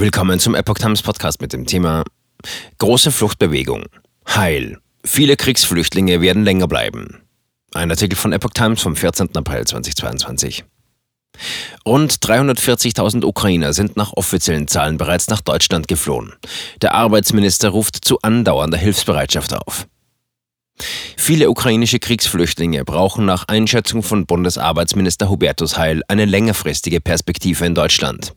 Willkommen zum Epoch Times Podcast mit dem Thema Große Fluchtbewegung. Heil. Viele Kriegsflüchtlinge werden länger bleiben. Ein Artikel von Epoch Times vom 14. April 2022. Rund 340.000 Ukrainer sind nach offiziellen Zahlen bereits nach Deutschland geflohen. Der Arbeitsminister ruft zu andauernder Hilfsbereitschaft auf. Viele ukrainische Kriegsflüchtlinge brauchen nach Einschätzung von Bundesarbeitsminister Hubertus Heil eine längerfristige Perspektive in Deutschland.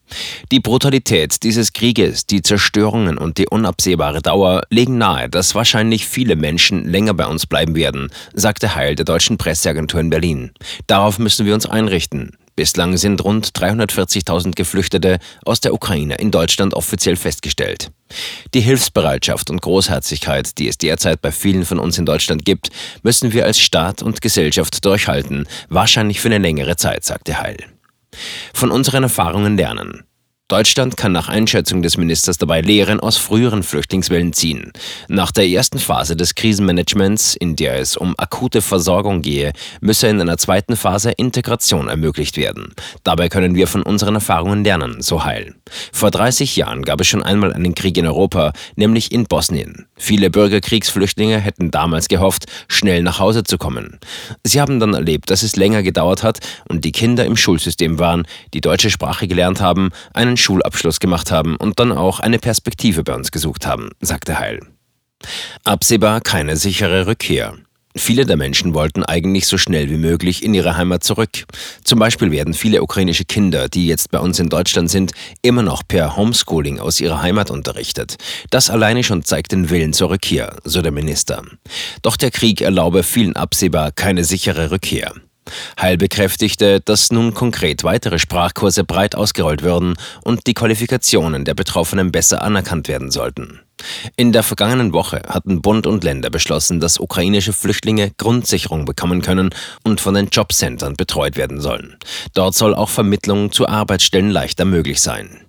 Die Brutalität dieses Krieges, die Zerstörungen und die unabsehbare Dauer legen nahe, dass wahrscheinlich viele Menschen länger bei uns bleiben werden, sagte Heil der deutschen Presseagentur in Berlin. Darauf müssen wir uns einrichten. Bislang sind rund 340.000 Geflüchtete aus der Ukraine in Deutschland offiziell festgestellt. Die Hilfsbereitschaft und Großherzigkeit, die es derzeit bei vielen von uns in Deutschland gibt, müssen wir als Staat und Gesellschaft durchhalten, wahrscheinlich für eine längere Zeit, sagte Heil. Von unseren Erfahrungen lernen. Deutschland kann nach Einschätzung des Ministers dabei Lehren aus früheren Flüchtlingswellen ziehen. Nach der ersten Phase des Krisenmanagements, in der es um akute Versorgung gehe, müsse in einer zweiten Phase Integration ermöglicht werden. Dabei können wir von unseren Erfahrungen lernen, so Heil. Vor 30 Jahren gab es schon einmal einen Krieg in Europa, nämlich in Bosnien. Viele Bürgerkriegsflüchtlinge hätten damals gehofft, schnell nach Hause zu kommen. Sie haben dann erlebt, dass es länger gedauert hat und die Kinder im Schulsystem waren, die deutsche Sprache gelernt haben, einen Schulabschluss gemacht haben und dann auch eine Perspektive bei uns gesucht haben, sagte Heil. Absehbar keine sichere Rückkehr. Viele der Menschen wollten eigentlich so schnell wie möglich in ihre Heimat zurück. Zum Beispiel werden viele ukrainische Kinder, die jetzt bei uns in Deutschland sind, immer noch per Homeschooling aus ihrer Heimat unterrichtet. Das alleine schon zeigt den Willen zur Rückkehr, so der Minister. Doch der Krieg erlaube vielen absehbar keine sichere Rückkehr. Heil bekräftigte, dass nun konkret weitere Sprachkurse breit ausgerollt würden und die Qualifikationen der Betroffenen besser anerkannt werden sollten. In der vergangenen Woche hatten Bund und Länder beschlossen, dass ukrainische Flüchtlinge Grundsicherung bekommen können und von den Jobcentern betreut werden sollen. Dort soll auch Vermittlung zu Arbeitsstellen leichter möglich sein.